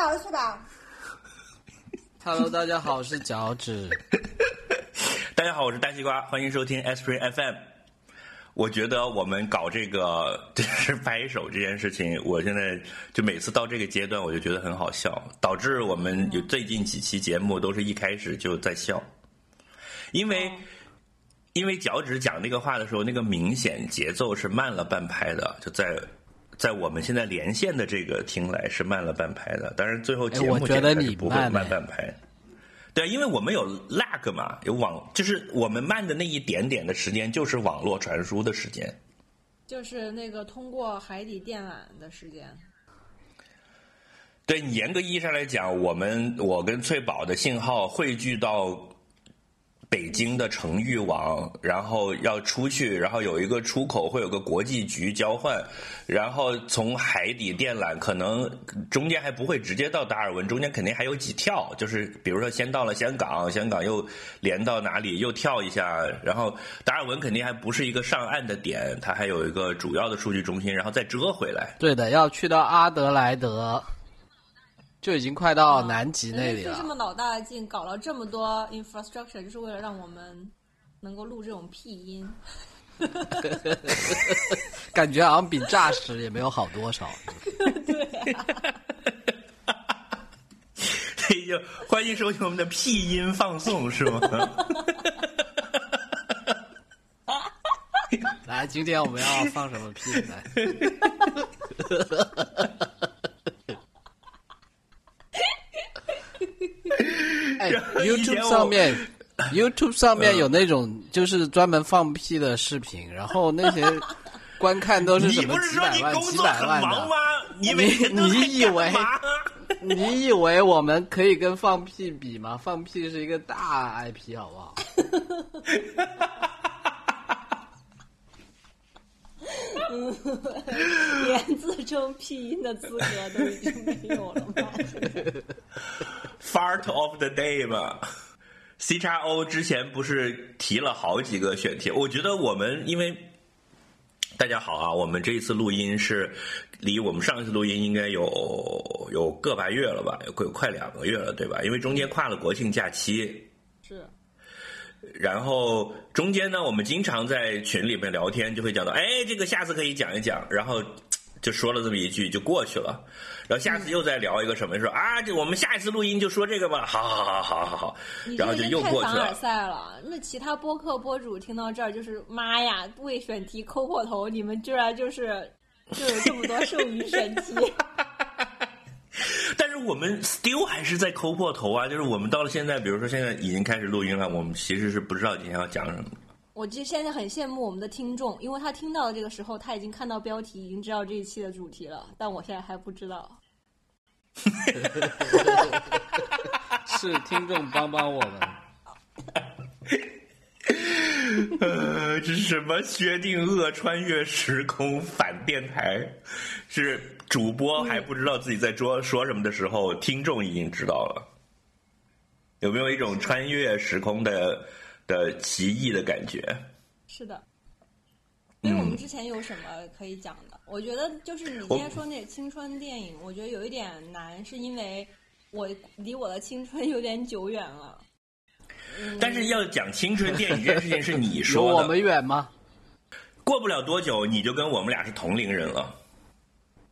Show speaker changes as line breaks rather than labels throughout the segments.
下去吧。
Hello，大家好，我是脚趾。
大家好，我是大西瓜，欢迎收听 S p r i FM。我觉得我们搞这个 就是拍手这件事情，我现在就每次到这个阶段，我就觉得很好笑，导致我们有最近几期节目都是一开始就在笑，因为因为脚趾讲那个话的时候，那个明显节奏是慢了半拍的，就在在我们现在连线的这个听来是慢了半拍的，当然最后节目
哎我觉得你
剪是不会
慢
半拍。对，因为我们有 lag 嘛，有网，就是我们慢的那一点点的时间，就是网络传输的时间。
就是那个通过海底电缆的时间。
对你严格意义上来讲，我们我跟翠宝的信号汇聚到北京的城域网，然后要出去，然后有一个出口会有个国际局交换，然后从海底电缆可能中间还不会直接到达尔文，中间肯定还有几跳，就是比如说先到了香港，香港又连到哪里，又跳一下，然后达尔文肯定还不是一个上岸的点，它还有一个主要的数据中心，然后再折回来。
对的，要去到阿德莱德，就已经快到南极那里了。
就这么老大的劲，搞了这么多 infrastructure，就是为了让我们能够录这种屁音。
感觉好像比诈尸也没有好多少。
所以 就欢迎收听我们的屁音放送，是吗？
来，今天我们要放什么屁来？哎，YouTube 上面，YouTube 上面有那种就是专门放屁的视频，然后那些 观看都是什么几百万、几百万的。
你
你以为你以为我们可以跟放屁比吗？放屁是一个大 IP，好不好？
连自称屁音的资格都已经没有了吗
？Fart of the day 嘛。C 叉 O 之前不是提了好几个选题，我觉得我们因为大家好啊，我们这一次录音是离我们上一次录音应该有有个把月了吧，有快快两个月了，对吧？因为中间跨了国庆假期，然后中间呢，我们经常在群里面聊天，就会讲到，哎，这个下次可以讲一讲，然后就说了这么一句就过去了，然后下次又再聊一个什么，说啊，这我们下一次录音就说这个吧，好好好好好好，
你
然后就又过去了。
凡尔赛了。那其他播客播主听到这儿就是妈呀，为选题抠破头，你们居然就是就有这么多剩余选题。
但是我们 still 还是在抠破头啊，就是我们到了现在，比如说现在已经开始录音了，我们其实是不知道今天要讲什么。
我就现在很羡慕我们的听众，因为他听到的这个时候，他已经看到标题，已经知道这一期的主题了，但我现在还不知道。
是听众帮帮我们。
呃，这是什么薛定谔穿越时空反电台？是主播还不知道自己在说说什么的时候，听众已经知道了。有没有一种穿越时空的的奇异的感觉？
是的。所以我们之前有什么可以讲的？我觉得就是你今天说那青春电影，我觉得有一点难，是因为我离我的青春有点久远了。
但是要讲青春电影这件事情是你说的，
我们远吗？
过不了多久你就跟我们俩是同龄人了。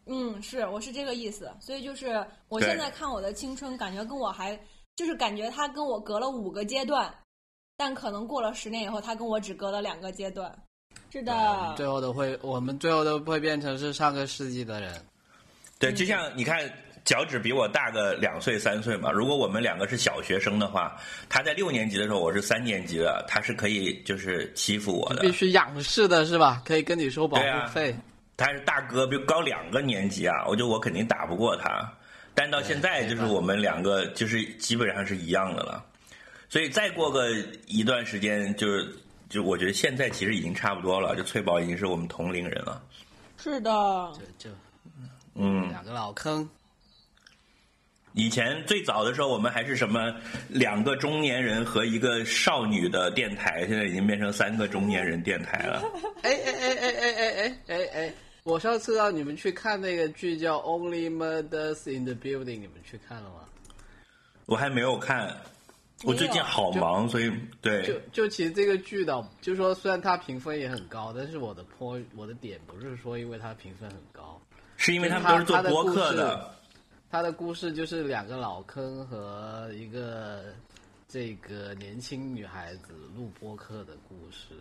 嗯，是，我是这个意思。所以就是我现在看我的青春，感觉跟我还就是感觉他跟我隔了五个阶段，但可能过了十年以后，他跟我只隔了两个阶段。是的，
最后都会，我们最后都会变成是上个世纪的人。
对，就像你看，脚趾比我大个两岁三岁嘛。如果我们两个是小学生的话，他在六年级的时候，我是三年级的，他是可以就是欺负我的
必。须仰视的是吧？可以跟你收保护费。
他是大哥，比我高两个年级啊，我觉得我肯定打不过他。但到现在，就是我们两个就是基本上是一样的了。所以再过个一段时间，就是就我觉得现在其实已经差不多了，就翠宝已经是我们同龄人了。
是的，
就就
嗯，
两个老坑，
以前最早的时候，我们还是什么两个中年人和一个少女的电台，现在已经变成三个中年人电台了。
哎哎哎哎哎哎哎哎哎，我上次让你们去看那个剧叫《Only Murders in the Building》，你们去看了吗？
我还没有看，我最近好忙，所以对
就就其实这个剧的，就说虽然它评分也很高，但是我的 point 我的点不是说因为它评分很高，
是因为他们都是做播客的。
他的故事就是两个老坑和一个这个年轻女孩子录播客的故事，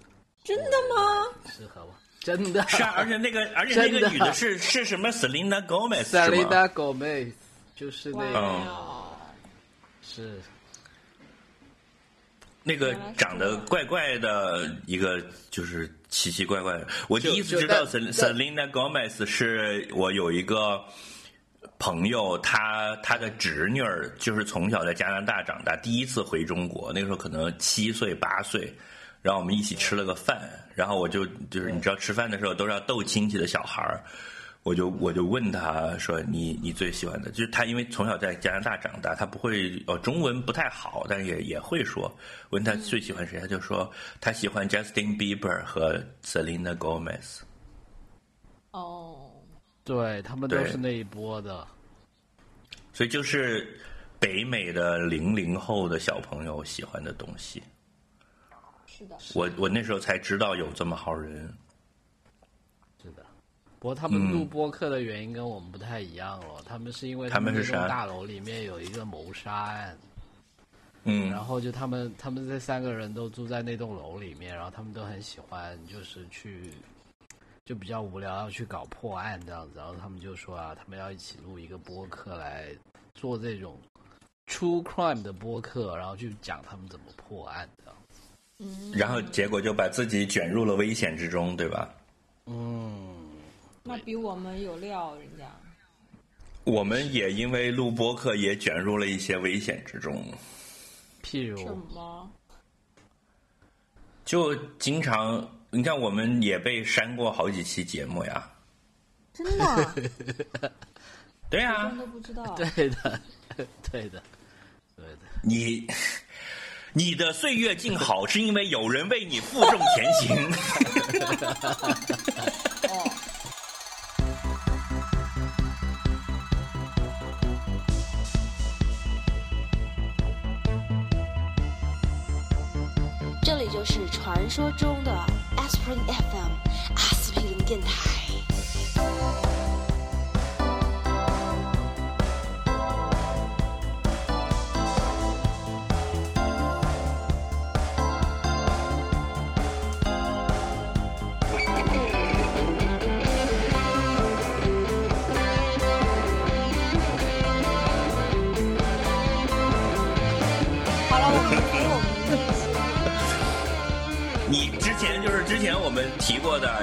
真的吗？
适合吗？真的
是啊，而且那个而且那个女的是是什么？Selena Gomez 是吗
？Selena Gomez 就是那个、
哇
是
那个长得怪怪的一个，就是奇奇怪怪的。我第一次知道 Selena Gomez 是我有一个朋友，他他的侄女儿就是从小在加拿大长大，第一次回中国，那个时候可能七岁八岁，然后我们一起吃了个饭，然后我就就是你知道吃饭的时候都是要逗亲戚的小孩儿。我就我就问他说你你最喜欢的，就是他因为从小在加拿大长大，他不会哦中文不太好，但也也会说。问他最喜欢谁，他就说他喜欢 Justin Bieber 和 Selena Gomez。
哦，
对他们都是那一波的，
所以就是北美的零零后的小朋友喜欢的东西。
是的，
我我那时候才知道有这么好人。
是的。不过他们录播客的原因跟我们不太一样了，他们是因为
他们是
那栋大楼里面有一个谋杀案，
嗯
然后就他们他们这三个人都住在那栋楼里面，然后他们都很喜欢就是去就比较无聊要去搞破案这样子，然后他们就说啊，他们要一起录一个播客来做这种 true crime 的播客，然后去讲他们怎么破案的。
嗯，
然后结果就把自己卷入了危险之中，对吧？
嗯，
那比我们有料，人家。
我们也因为录播客也卷入了一些危险之中，
譬如什
么？
就经常你看，我们也被删过好几期节目呀。
真的 啊？
对啊
我真，的不知道。
对的，对的，对的。
你你的岁月静好，是因为有人为你负重前行。
哦，
这里就是传说中的 Aspirin FM 阿司匹林电台。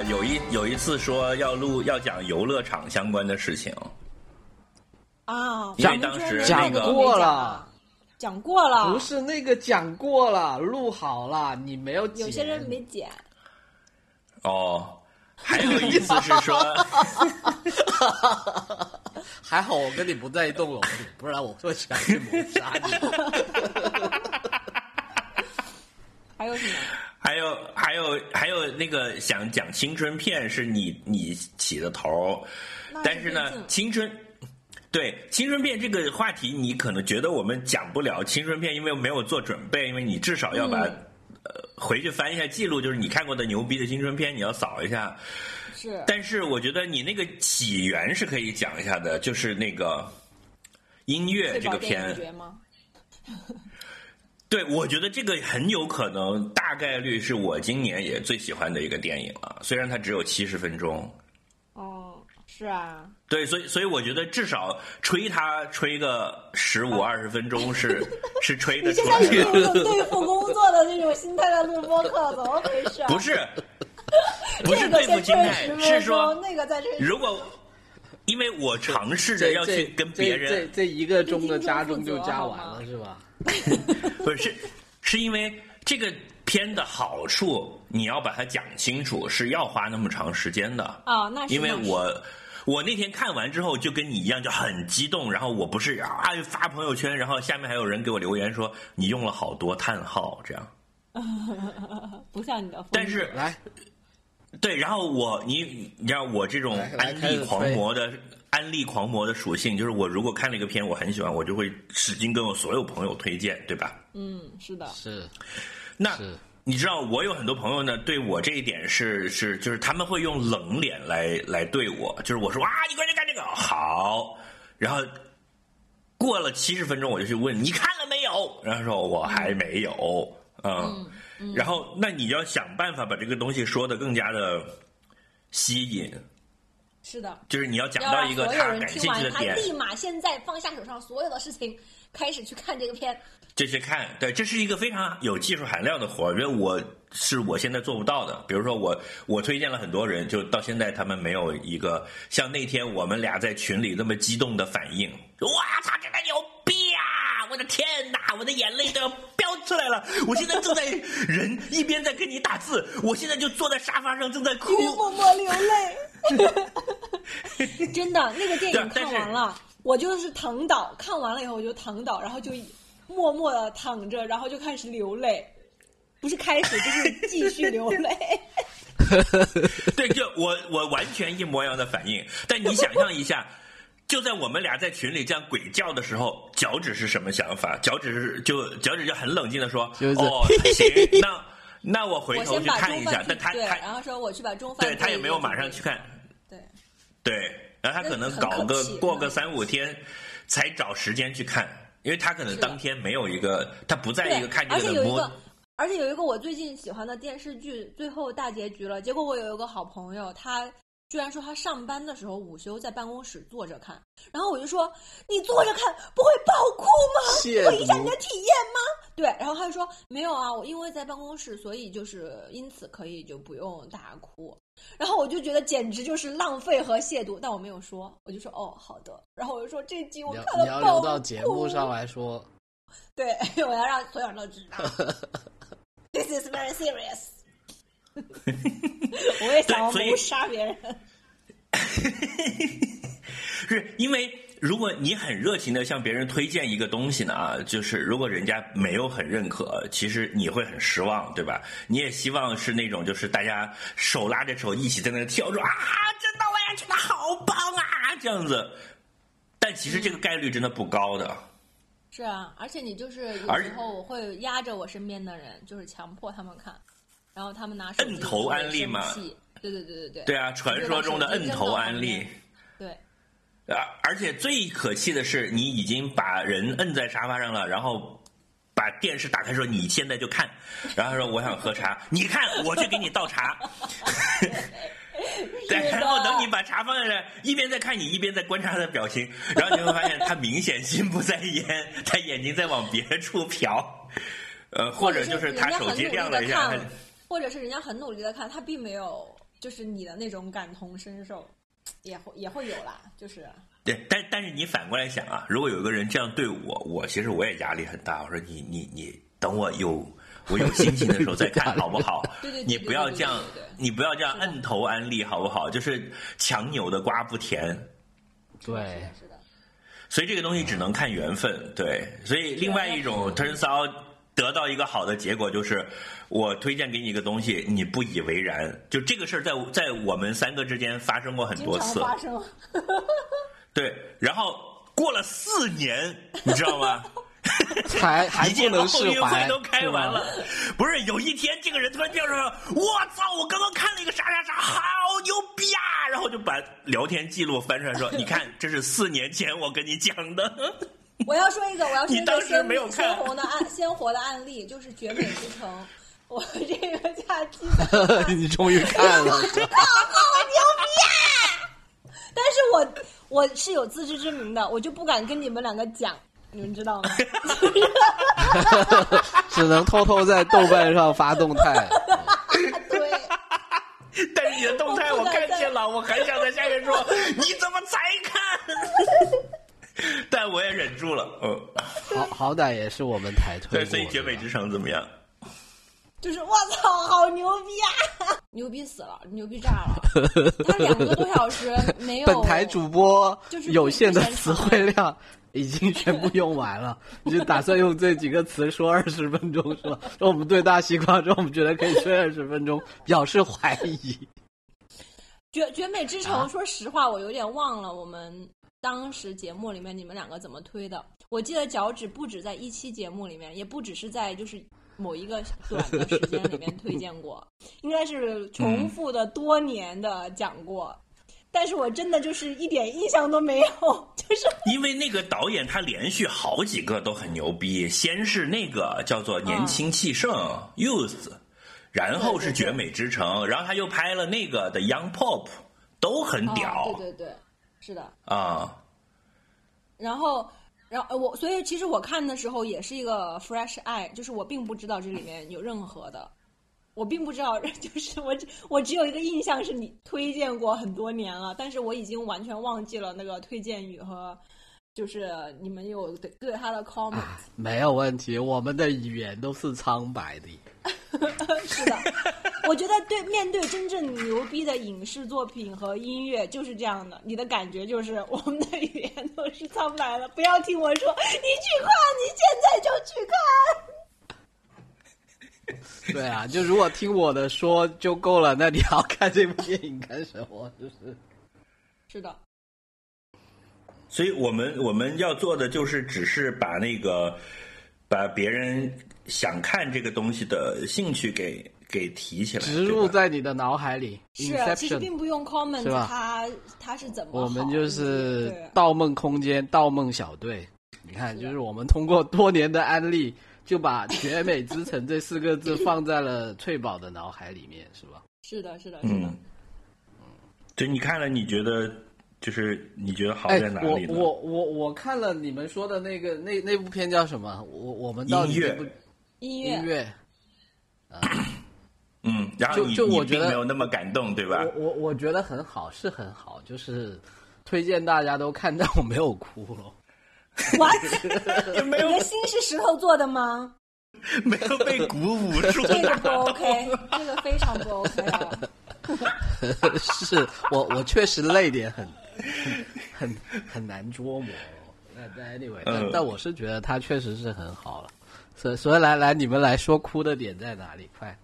有一有一次说要录要讲游乐场相关的事情，
啊，
因为当时
讲过了
讲过了，
不是那个讲过了，录好了，你没有剪。
有些人没剪。
哦。还有意思是说，
还好我跟你不在一栋楼里，不然我会想去谋杀你。
还有什么？
还有还有还有那个想讲青春片是你你起的头但是呢，青春对青春片这个话题，你可能觉得我们讲不了青春片，因为没有做准备，因为你至少要把、
嗯。
呃回去翻一下记录，就是你看过的牛逼的青春片，你要扫一下。
是。
但是我觉得你那个起源是可以讲一下的，就是那个音乐这个片，
吗？
对，我觉得这个很有可能，大概率是我今年也最喜欢的一个电影了。虽然它只有七十分钟，
哦，是啊，
对，所以所以我觉得至少吹它吹个十五二十分钟是 是吹的。
有一种对付工作的那种心态在录播课，怎么回事？
不是，不是
这个
对付心态
先吹，10
是说
那个在吹。
如果因为我尝试着要去跟别人
这这这一个钟的加钟就加完了是吧？
不是，是因为这个片的好处，你要把它讲清楚，是要花那么长时间的。
哦，那是
因为我我那天看完之后就跟你一样，就很激动，然后我不是啊发朋友圈，然后下面还有人给我留言说你用了好多叹号这样。
不像你的，
但是
来，
对，然后我你你知道我这种安利狂魔的安利狂魔的属性，就是我如果看了一个片我很喜欢，我就会使劲跟我所有朋友推荐，对吧？
嗯，是的，
是。
那
是，
你知道我有很多朋友呢，对我这一点是是就是他们会用冷脸来来对我，就是我说啊，你快去看这个好，然后过了七十分钟我就去问你看了没有，然后说我还没有，嗯，然后那你就要想办法把这个东西说的更加的吸引，
是的。
就是你要讲到一个
所有人
他感兴
听完，他
趣的点，
立马现在放下手上所有的事情，开始去看这个片。
这去看，对，这是一个非常有技术含量的活儿，因为我是我现在做不到的。比如说我我推荐了很多人，就到现在他们没有一个像那天我们俩在群里那么激动的反应。哇操，这个牛！我的天哪，我的眼泪都要飙出来了！我现在正在人一边在跟你打字，我现在就坐在沙发上正在哭。
默默流泪。真的，那个电影看完了，我就是躺倒，看完了以后我就躺倒，然后就默默的躺着，然后就开始流泪，不是开始就是继续流泪。
对，就我我完全一模一样的反应。但你想象一下，就在我们俩在群里这样鬼叫的时候，脚趾是什么想法？脚趾是就脚趾就很冷静的说：“
就是
哦，行，那那我回头去看一下。
中饭”去对，
但他他
然后说我去把中饭
对他也没有马上去
看。对，
对，然后他可能搞个过个三五天才找时间去看，因为他可能当天没有一个，他不在一个看这
而
个的摸
而且有一个我最近喜欢的电视剧，最后大结局了。结果我有一个好朋友，他居然说他上班的时候午休在办公室坐着看，然后我就说你坐着看不会爆哭吗？会影响你的体验吗？对，然后他就说没有啊，我因为在办公室，所以就是因此可以就不用大哭。然后我就觉得简直就是浪费和亵渎，但我没有说，我就说哦好的。然后我就说这集我看了爆
你要留到节目上来说，
对，我要让所有人都知道。This is very serious。我也想要
对所以
谋杀别人。
是因为如果你很热情的向别人推荐一个东西呢啊，就是如果人家没有很认可，其实你会很失望，对吧？你也希望是那种就是大家手拉着手一起在那跳着啊，真的我也觉得好棒啊，这样子。但其实这个概率真的不高的。
是啊，而且你就是有时候我会压着我身边的人，就是强迫他们看，然后他们拿
摁头安利嘛。
对对对对对。
对啊，传说中的摁头安利。
对，
啊，而且最可气的是，你已经把人摁在沙发上了，然后把电视打开说你现在就看，然后说我想喝茶，你看我去给你倒茶。对，然后等你把茶放在这，一边在看你，一边在观察他的表情，然后你会发现他明显心不在焉，他眼睛在往别处瞟，呃，或者就是他手机亮了一下，他
或者是人家很努力的看，他并没有就是你的那种感同身受，也会也会有啦，就是
对，但但是你反过来想啊，如果有一个人这样对我，我其实我也压力很大。我说你你你等我有我有心情的时候再看好不好？
对对对
你不要这样你不要这样摁头安利好不好？就是强扭的瓜不甜，
对，
是的，
所以这个东西只能看缘分。对，所以另外一种 turns out 得到一个好的结果就是，我推荐给你一个东西，你不以为然。就这个事儿在在我们三个之间发生过很多次。
发生。
对，然后过了四年，你知道吗？
还还不能释
运会
怀，
都开完了，不是有一天这个人突然跳出来了，我操！我刚刚看了一个啥啥啥，好牛逼啊！然后就把聊天记录翻出来说，你看，这是四年前我跟你讲的。
我要说一个，我要说一
你当时
个鲜
没有看
鲜活的案鲜活的案例，就是《绝美之城》。我这个假期在
你终于看了，好牛逼啊
但是我我是有自知之明的，我就不敢跟你们两个讲，你们知道吗？
只能偷偷在豆瓣上发动态。
对，
但是你的动态我看见了，我很想在下面说，你怎么才看？但我也忍住了，嗯，
好好歹也是我们台推
对，所以绝美之城怎么样？
就是我操，好牛逼啊！牛逼死了，牛逼炸了！他两个多小时没有
本台主播
就是
有限的词汇量已经全部用完了，你就打算用这几个词说二十分钟是吧？说我们对大西瓜，说我们觉得可以吹二十分钟，表示怀疑。
绝绝美之城，
啊
说实话，我有点忘了我们当时节目里面你们两个怎么推的。我记得脚趾不止在一期节目里面，也不只是在就是某一个短的时间里面推荐过，应该是重复的多年的讲过。但是我真的就是一点印象都没有，就是
因为那个导演他连续好几个都很牛逼，先是那个叫做《年轻气盛》（Youth），然后是《绝美之城》，然后他又拍了那个的《Young Pop》，都很屌
哦、对对对，是的。
啊。
然后，然后呃我所以其实我看的时候也是一个 fresh eye，就是我并不知道这里面有任何的，我并不知道，就是我只我只有一个印象是你推荐过很多年了，但是我已经完全忘记了那个推荐语和就是你们有对对他的 comment。
没有问题，我们的语言都是苍白的。
是的，我觉得对面对真正牛逼的影视作品和音乐就是这样的，你的感觉就是我们的语言都是苍白的。不要听我说，你去看，你现在就去看。
对啊，就如果听我的说就够了，那你要看这部电影干什么？就是
是的，
所以我们我们要做的就是，只是把那个把别人想看这个东西的兴趣给给提起来，
植入在你的脑海里。
是，啊其实并不用 comment
是吧
它它是怎么
我们就是《盗梦空间》《盗梦小队》。你看，就是我们通过多年的安利，就把“绝美之城”这四个字放在了翠宝的脑海里面，是吧？
是的，是的，是的
嗯。，就你看了，你觉得就是你觉得好
哎
在哪，里呢？
我我我我看了你们说的那个那那部片叫什么？我我们到底
音乐
音乐
音乐，
嗯，然后
就
你你
就我觉得
并没有那么感动，对吧？
我我我觉得很好，是很好，就是推荐大家都看，但我没有哭了。
，what？你的心是石头做的吗？
没有被鼓舞住
这个不。OK，这个非常不 OK 啊。
是我我确实泪点很很很很难捉摸。那但 anyway，但、
嗯
但我是觉得他确实是很好了。所以所以来来，你们来说哭的点在哪里？快！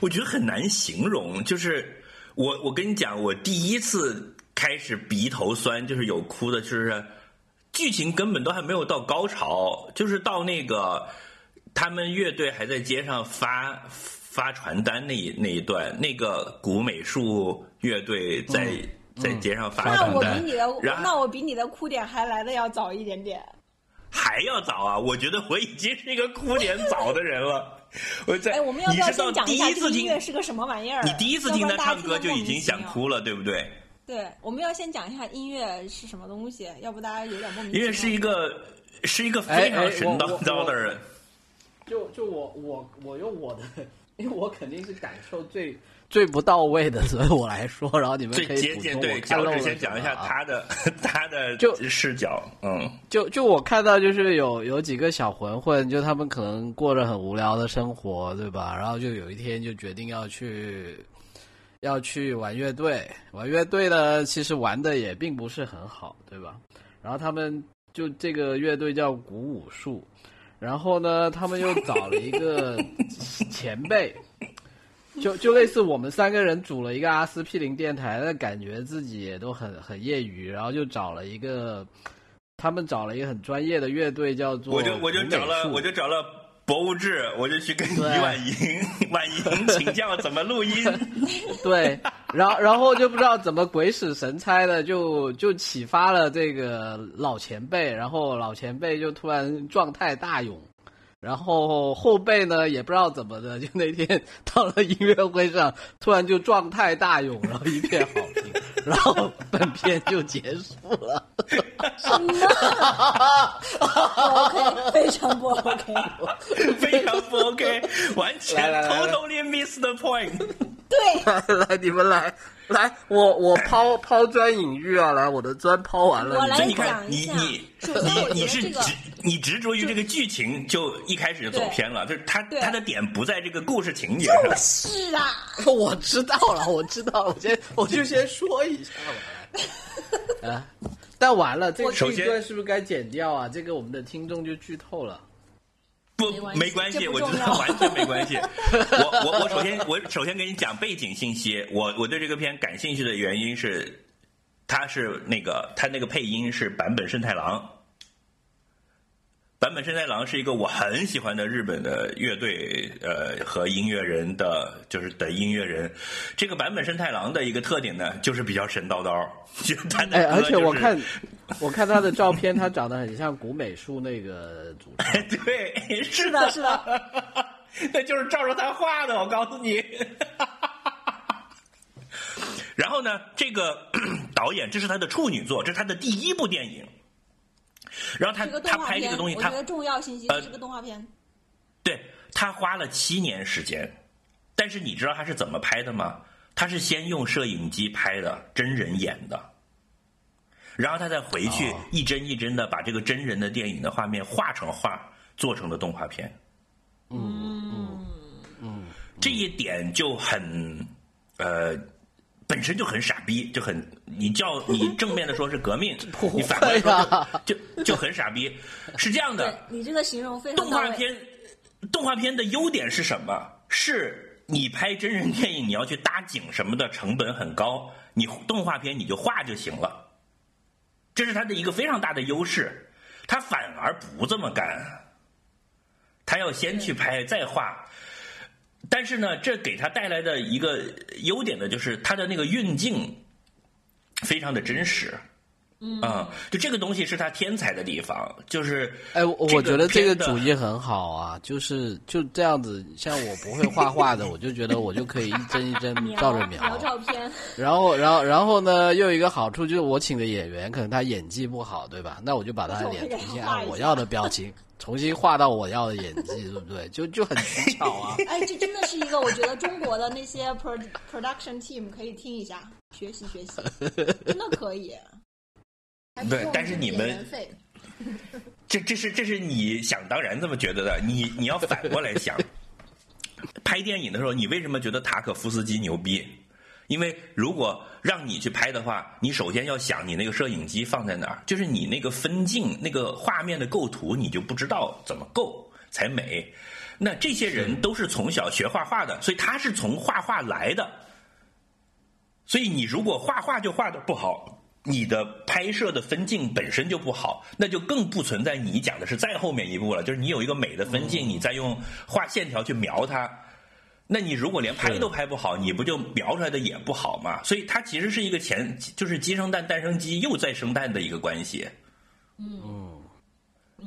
我觉得很难形容，就是我我跟你讲，我第一次开始鼻头酸，就是有哭的，就是剧情根本都还没有到高潮，就是到那个他们乐队还在街上发发传单那一那一段，那个古美术乐队在、在街上发
那
传单，那
我比你的，那我比你的哭点还来的要早一点点。
还要早啊！我觉得我已经是一个哭点早的人了。我在
哎，我们要不
你是到
要先讲
第
一下这个音
一次听
乐是个什么玩意儿？
你第一次听他唱歌就已经想。哭了，对不对？
对，我们要先讲一下音乐是什么东西，要不大家有点莫名其妙。
因为是一个是一个
哎
非常
哎
神叨叨的人，
就就我我我用我的，因为我肯定是感受最最不到位的，所以我来说，然后你们
最
可以补充
对。脚趾
我看漏了
先讲一下他的 他的
就
视角，嗯，
就就我看到就是有有几个小混混，就他们可能过着很无聊的生活，对吧？然后就有一天就决定要去要去玩乐队，玩乐队呢，其实玩的也并不是很好，对吧？然后他们就这个乐队叫鼓舞术，然后呢，他们又找了一个前辈。就就类似我们三个人组了一个阿司匹林电台，那感觉自己也都很很业余，然后就找了一个，他们找了一个很专业的乐队，叫做
我就我就找了我就找了博物志，我就去跟婉莹婉莹请教怎么录音，
对，然后然后就不知道怎么鬼使神差的就就启发了这个老前辈，然后老前辈就突然状态大涌，然后后背呢也不知道怎么的，就那天 到了音乐会上，突然就状态大涌，然后一片好评，然后本片就结束了。
什么？不 OK，非常不 OK。
非常不 OK，完全 totally miss the point。
对，
来来，你们来来，我我抛抛砖引玉啊！来，我的砖抛完了，
你看，
讲一下
你你你你是执你执着于这个剧情，就一开始就走偏了，就是他
对
他的点不在这个故事情节上。
是啊，
我知道了，我知道了，我先我就先说一下吧。来啊，但完了，这个这
首先
一段是不是该剪掉啊？这个我们的听众就剧透了。
不
没关系
我觉得完全没关系。我我我首先我首先给你讲背景信息，我我对这个片感兴趣的原因是，他是那个他那个配音是坂本慎太郎。坂本慎太郎是一个我很喜欢的日本的乐队，呃，和音乐人的就是的音乐人。这个坂本慎太郎的一个特点呢，就是比较神叨叨，就他的
哎，而且我看，我看他的照片，他长得很像古美术那个主唱。
对，是
是的，是的，
那就是照着他画的，我告诉你。然后呢，这个 导演这是他的处女作，这是他的第一部电影。然后他他。拍这个东西，他
我觉得重要信息
呃
是个动画片。
对他花了七年时间，但是你知道他是怎么拍的吗？他是先用摄影机拍的，真人演的，然后他再回去
哦
一帧一帧的把这个真人的电影的画面画成画，做成的动画片。
嗯嗯嗯
这一点就很，呃，本身就很傻逼，就很你叫你正面的说是革命，你反过来说就就就很傻逼。是这样的，
你这个形容非常。
动画片，动画片的优点是什么？是你拍真人电影，你要去搭景什么的，成本很高。你动画片你就画就行了，这是它的一个非常大的优势。他反而不这么干，他要先去拍再画。但是呢，这给他带来的一个优点呢，就是他的那个运镜非常的真实。嗯啊、就这个东西是他天才的地方，就是
哎，我我觉得这个主意很好啊，就是就这样子，像我不会画画的，我就觉得我就可以一帧一帧照着
描照片，
然后，然后，然后呢，又有一个好处就是我请的演员可能他演技不好，对吧？那我就把他的脸重新按我要的表情，重新画到我要的演技，对不对？就就很取巧啊。
哎，这真的是一个我觉得中国的那些 pro production team 可以听一下，学习学习，真的可以。
对但是你们 这这是这是你想当然这么觉得的，你你要反过来想，拍电影的时候，你为什么觉得塔可夫斯基牛逼？因为如果让你去拍的话，你首先要想你那个摄影机放在哪儿，就是你那个分镜、那个画面的构图，你就不知道怎么构才美。那这些人都是从小学画画的，所以他是从画画来的。所以你如果画画就画的不好，你的拍摄的分镜本身就不好，那就更不存在你讲的是再后面一步了，就是你有一个美的分镜，你再用画线条去描它。那你如果连拍都拍不好，你不就描出来的也不好吗？所以它其实是一个前，就是鸡生蛋，蛋生鸡，又再生蛋的一个关系。
嗯，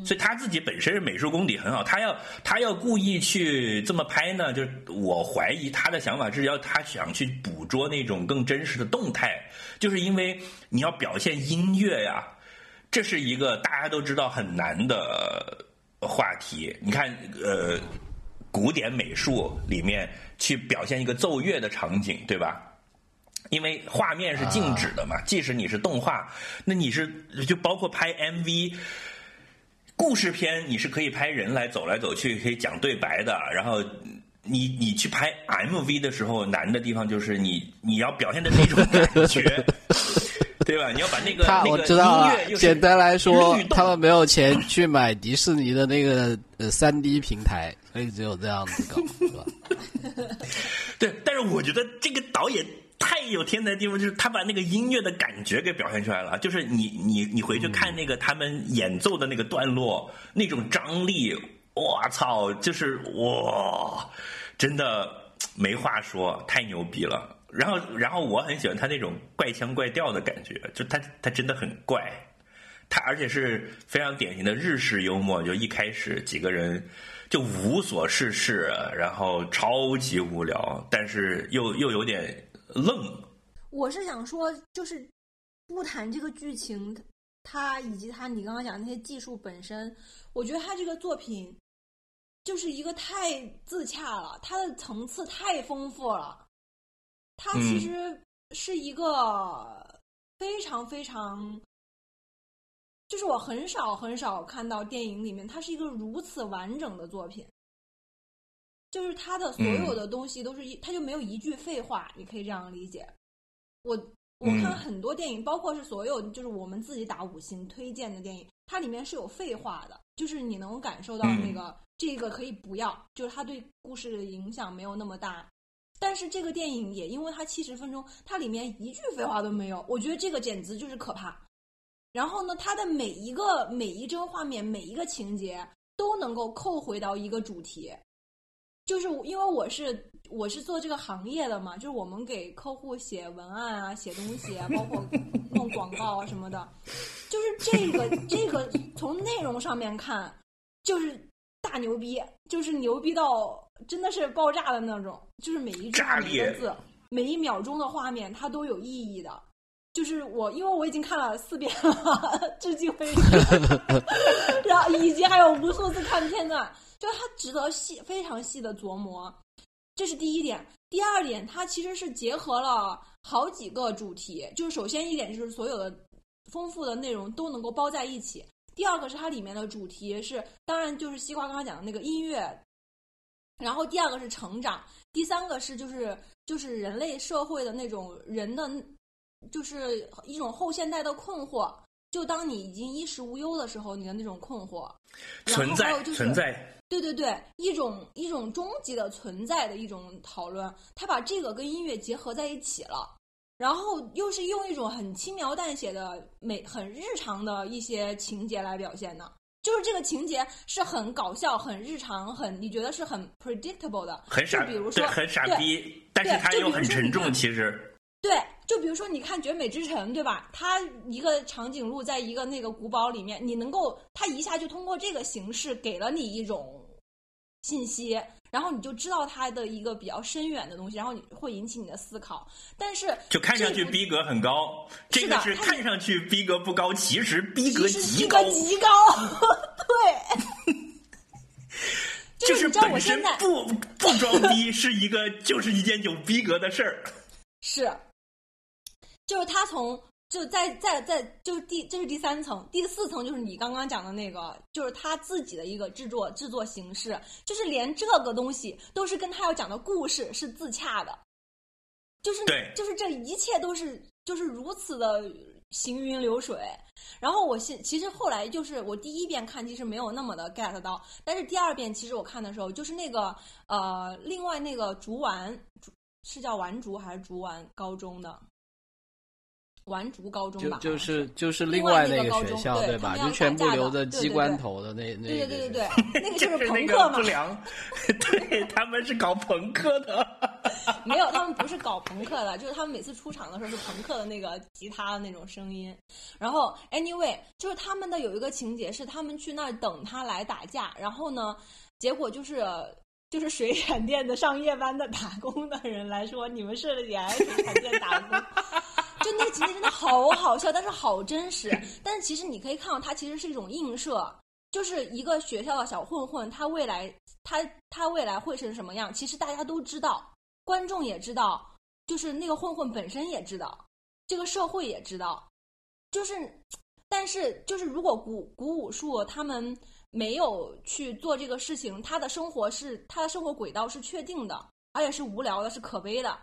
所以他自己本身是美术功底很好，他要他要故意去这么拍呢，就是我怀疑他的想法是要他想去捕捉那种更真实的动态，就是因为你要表现音乐呀，这是一个大家都知道很难的话题。你看，呃，古典美术里面去表现一个奏乐的场景，对吧？因为画面是静止的嘛，即使你是动画，那你是就包括拍 MV。故事片你是可以拍人来走来走去，可以讲对白的。然后 你你去拍 MV 的时候，难的地方就是你你要表现的那种感觉，对吧？你要把那个
他我
那个
知道了
音乐又。是
简单来说他们没有钱去买迪士尼的那个呃三 D 平台，所以只有这样子搞，是吧？
对，但是我觉得这个导演太有天才的地方，就是他把那个音乐的感觉给表现出来了。就是你你你回去看那个他们演奏的那个段落，那种张力，我操，就是哇，真的没话说，太牛逼了。然后然后我很喜欢他那种怪腔怪调的感觉，就他他真的很怪。他而且是非常典型的日式幽默，就一开始几个人就无所事事，然后超级无聊，但是又又有点愣。
我是想说，就是不谈这个剧情，它以及它你刚刚讲的那些技术本身，我觉得它这个作品就是一个太自洽了，它的层次太丰富了。它其实是一个非常非常，就是我很少很少看到电影里面它是一个如此完整的作品。就是他的所有的东西都是一，他就没有一句废话，你可以这样理解。我我看很多电影，包括是所有就是我们自己打五星推荐的电影，它里面是有废话的，就是你能感受到那个、这个可以不要，就是它对故事的影响没有那么大。但是这个电影也因为它七十分钟，它里面一句废话都没有，我觉得这个简直就是可怕。然后呢，它的每一个每一帧画面，每一个情节都能够扣回到一个主题，就是因为我是我是做这个行业的嘛，就是我们给客户写文案啊、写东西啊，包括 弄广告啊什么的，就是这个这个从内容上面看，就是大牛逼，就是牛逼到真的是爆炸的那种，就是每一句话
炸
每一个字，每一秒钟的画面它都有意义的。就是我，因为我已经看了四遍了，至今为止，然后以及还有无数次看片段，就它值得细非常细的琢磨。这是第一点。第二点，它其实是结合了好几个主题，就是首先一点就是所有的丰富的内容都能够包在一起。第二个是它里面的主题是，当然就是西瓜刚刚讲的那个音乐，然后第二个是成长，第三个是就是就是人类社会的那种人的，就是一种后现代的困惑。就当你已经衣食无忧的时候，你的那种困惑，
存在
就是
存在，
对对对，一种一种终极的存在的一种讨论，他把这个跟音乐结合在一起了，然后又是用一种很轻描淡写的、美很日常的一些情节来表现的，就是这个情节是很搞笑、很日常、很你觉得是很 predictable 的，
很。傻，
就比如说，
很傻逼，但是
对
它又很沉重。其实，
对，就比如说，你看《绝美之城》，对吧？它一个长颈鹿在一个那个古堡里面，你能够，它一下就通过这个形式给了你一种信息，然后你就知道它的一个比较深远的东西，然后你会引起你的思考。但是
就看上去逼格很高，这个是
看
看上去逼格不高，其实逼格
其实逼
极高，
极高，对，
就是本身不不装逼是一个就是一件有逼格的事儿。
是，就是他从就在在在就是第这是第三层，第四层就是你刚刚讲的那个，就是他自己的一个制作制作形式，就是连这个东西都是跟他要讲的故事是自洽的，就是
对
就是这一切都是就是如此的行云流水。然后我现其实后来就是我第一遍看其实没有那么的 get 到，但是第二遍其实我看的时候就是那个呃另外那个竹丸竹是叫丸竹还是竹丸高中的？丸竹高中吧，
就就是就是
另外
那个
高中
学校吧？
对他们要
就全部留着鸡
的对对对
冠头的那那
对对对对对，那个
就是
朋克嘛
不，良，对他们是搞朋克的。
没有，他们不是搞朋克的，就是他们每次出场的时候是朋克的那个吉他的那种声音。然后，anyway，就是他们的有一个情节是他们去那儿等他来打架，然后呢，结果就是就是水产店的上夜班的打工的人来说，你们是也来水产店打工。就那个情节真的好好笑，但是好真实。但是其实你可以看到，它其实是一种映射，就是一个学校的小混混，他未来他他未来会成什么样，其实大家都知道，观众也知道，就是那个混混本身也知道，这个社会也知道，就是，但是就是如果古古武术他们没有去做这个事情，他的生活是他的生活轨道是确定的，而且是无聊的，是可悲的。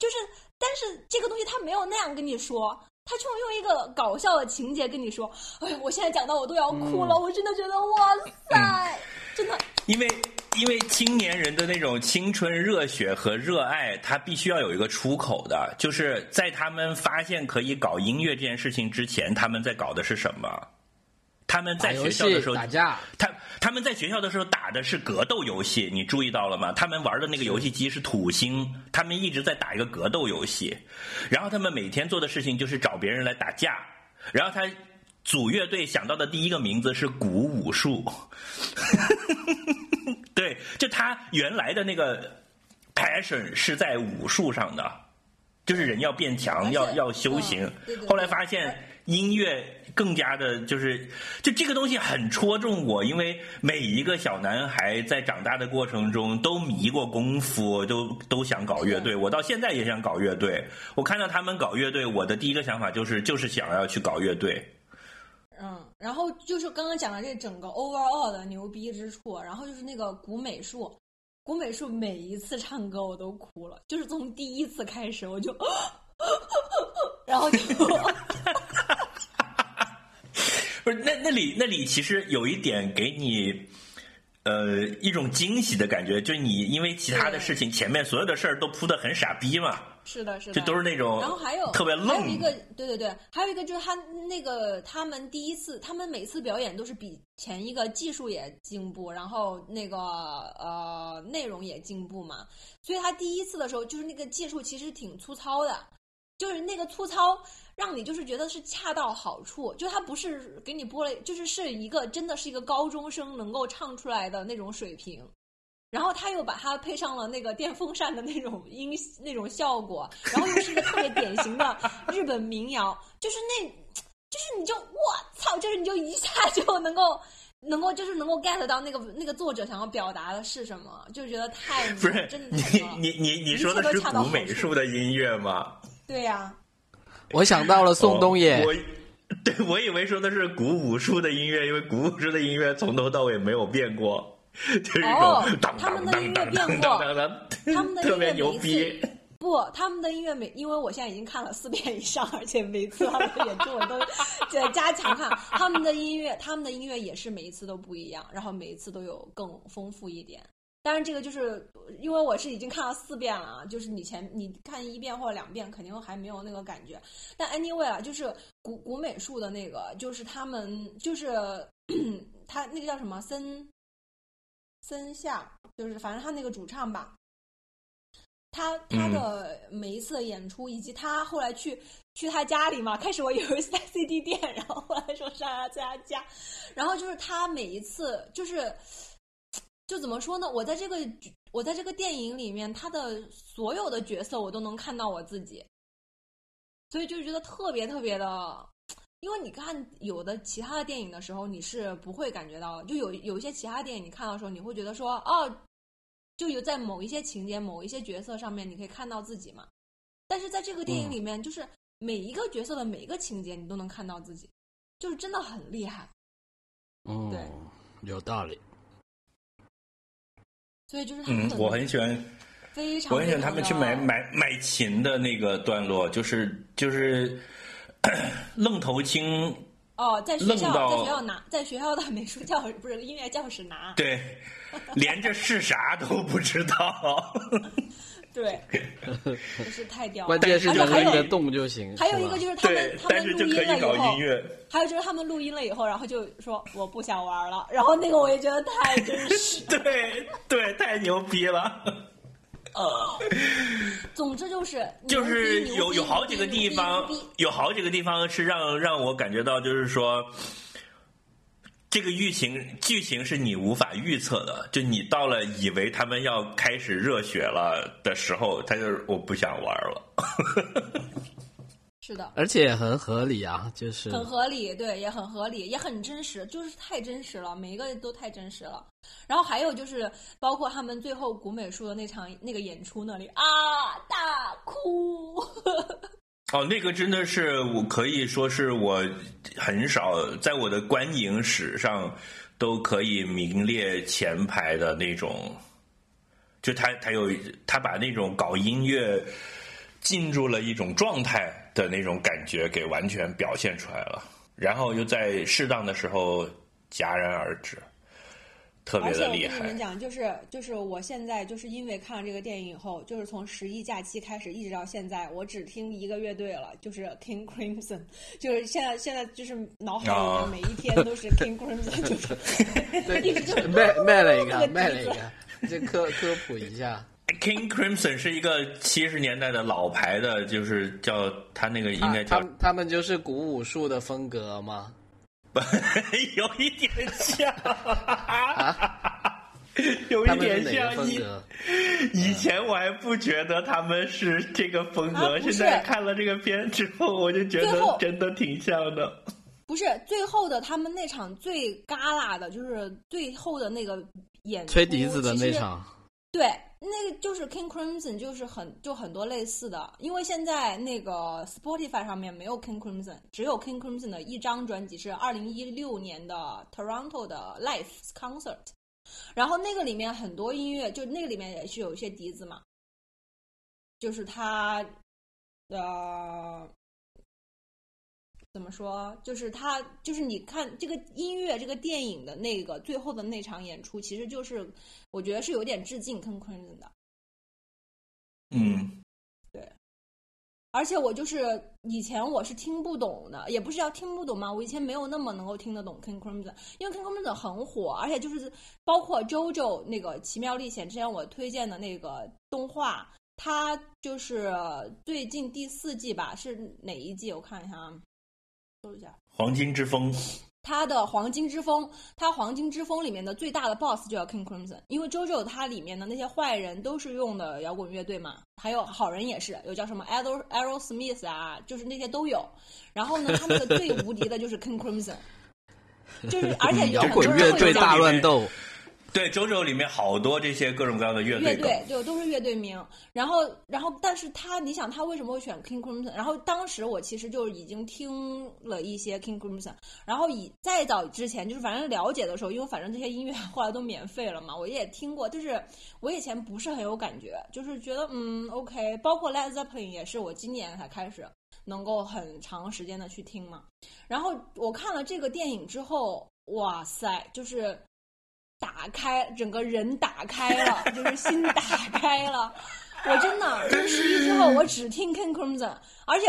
就是，但是这个东西他没有那样跟你说，他就用一个搞笑的情节跟你说。哎呀，我现在讲到我都要哭了，我真的觉得哇塞，真的
因为因为青年人的那种青春热血和热爱，他必须要有一个出口的，就是在他们发现可以搞音乐这件事情之前，他们在搞的是什么？他们在学校的时候
打架，
他他们在学校的时候打的是格斗游戏，你注意到了吗？他们玩的那个游戏机是土星，他们一直在打一个格斗游戏，然后他们每天做的事情就是找别人来打架，然后他组乐队想到的第一个名字是古武术，对，就他原来的那个 passion 是在武术上的，就是人要变强，要要修行。后来发现音乐更加的，就是就这个东西很戳中我，因为每一个小男孩在长大的过程中都迷过功夫，都都想搞乐队。我到现在也想搞乐队。我看到他们搞乐队，我的第一个想法就是就是想要去搞乐队。
嗯，然后就是刚刚讲的这整个 overall 的牛逼之处，然后就是那个古美术，古美术每一次唱歌我都哭了，就是从第一次开始我就，然后就
不是那那里那里其实有一点给你。呃，一种惊喜的感觉，就是你因为其他的事情，前面所有的事儿都铺的很傻逼嘛。
是的，是的，
就都是那种。
然后还有
特别
还有一个，对对对，还有一个就是他那个他们第一次，他们每次表演都是比前一个技术也进步，然后那个呃内容也进步嘛。所以他第一次的时候，就是那个技术其实挺粗糙的，就是那个粗糙。让你就是觉得是恰到好处，就他不是给你播了，就是是一个真的是一个高中生能够唱出来的那种水平，然后他又把它配上了那个电风扇的那种音那种效果，然后又是一个特别典型的日本民谣，就是那，就是你就我操，就是你就一下就能够能够就是能够 get 到那个那个作者想要表达的是什么，就觉得太
不是
真
的你你你你说的是古美术的音乐吗？
对呀。
我想到了宋冬野，
我对我以为说的是古武术的音乐，因为古武术的音乐从头到尾没有变过，就是
哦，他们的 音乐变过，他们的
特别牛逼。
不，他们的音乐每，因为我现在已经看了四遍以上，而且每次他们的演出我都 在加强看。他们的音乐，他们的音乐也是每一次都不一样，然后每一次都有更丰富一点。当然，这个就是因为我是已经看了四遍了啊，就是你前你看一遍或者两遍，肯定还没有那个感觉。但 anyway 啊，就是古古美术的那个，就是他们就是 他那个叫什么森森下，就是反正他那个主唱吧，他他的每一次的演出，以及他后来去去他家里嘛，开始我以为是在 CD 店，然后后来说是在他家，然后就是他每一次就是。就怎么说呢？我在这个我在这个电影里面，他的所有的角色我都能看到我自己，所以就觉得特别特别的。因为你看有的其他的电影的时候，你是不会感觉到，就有有一些其他电影你看到的时候，你会觉得说，哦，就有在某一些情节、某一些角色上面，你可以看到自己嘛。但是在这个电影里面，就是每一个角色的每一个情节，你都能看到自己，就是真的很厉害。
嗯，
对，
有道理。
所以就是
嗯，我很喜欢，
非常
我很喜欢他们去买买买琴的那个段落，就是就是 愣头青
哦，在学校在学校拿，在学校的美术教不是音乐教室拿，
对，连着是啥都不知道。
对，真 是太屌了。
关键是能拎得动就行。
还有一个就是他们他们录音了以后，还有就是他们录音了以后，然后就说我不想玩了。然后那个我也觉得太真实。
对对，太牛逼了。
呃，总之就是
就是有有好几个地方，有好几个地方是让让我感觉到，就是说。这个剧情剧情是你无法预测的，就你到了以为他们要开始热血了的时候，他就我不想玩了。
是的，
而且也很合理啊，就是
很合理，对，也很合理，也很真实，就是太真实了，每一个都太真实了。然后还有就是，包括他们最后古美术的那场那个演出那里啊，大哭。
哦，那个真的是我可以说是我很少在我的观影史上都可以名列前排的那种，就他他有他把那种搞音乐进入了一种状态的那种感觉给完全表现出来了，然后又在适当的时候戛然而止。特别的厉害。
而且我跟你们讲，就是就是我现在就是因为看了这个电影以后，就是从十一假期开始一直到现在，我只听一个乐队了，就是 King Crimson，就是现在现在就是脑海里面每一天都是 King Crimson，就是
卖卖了一个卖了一个，这科科普一下
，King Crimson 是一个七十年代的老牌的，就是叫他那个应该
叫他们就是古武术的风格吗？
有一点像，有一点像。以以前我还不觉得他们是这个风格，现在看了这个片之后，我就觉得真的挺像的。
不是最后的他们那场最嘎啦的，就是最后的那个演
吹笛子的那场。
对，那个就是 King Crimson，就是很就很多类似的，因为现在那个 Spotify 上面没有 King Crimson，只有 King Crimson 的一张专辑是二零一六年的 Toronto 的 Live Concert，然后那个里面很多音乐，就那个里面也是有一些笛子嘛，就是他的怎么说？就是他，就是你看这个音乐，这个电影的那个最后的那场演出，其实就是我觉得是有点致敬 Crimson 的。
嗯，对
而且我就是以前我是听不懂的，也不是要听不懂嘛，我以前没有那么能够听得懂 King Crimson，因为 King Crimson 很火，而且就是包括 JoJo 那个《奇妙历险》之前我推荐的那个动画，它就是最近第四季吧，是哪一季？我看一下啊，搜一下。
黄金之风，
他的黄金之风，他黄金之风里面的最大的 BOSS 就叫 King Crimson，因为 JoJo 它里面的那些坏人都是用的摇滚乐队嘛，还有好人也是，有叫什么 Aero Aerosmith 啊，就是那些都有。然后呢，他那个最无敌的就是 King Crimson，就是而且有
摇滚乐
很多人会讲
对，JoJo 里面好多这些各种各样的乐
乐
队乐，
队就都是乐队名，然后然后但是他你想他为什么会选 King Crimson？然后当时我其实就已经听了一些 King Crimson，然后以再早之前就是反正了解的时候，因为反正这些音乐 后来都免费了嘛，我也听过，就是我以前不是很有感觉，就是觉得嗯 OK，包括 Led Zeppelin 也是我今年才开始能够很长时间的去听嘛，然后我看了这个电影之后，哇塞，就是。打开，整个人打开了，就是心打开了。我真的就是十一之后，我只听 King Crimson，而且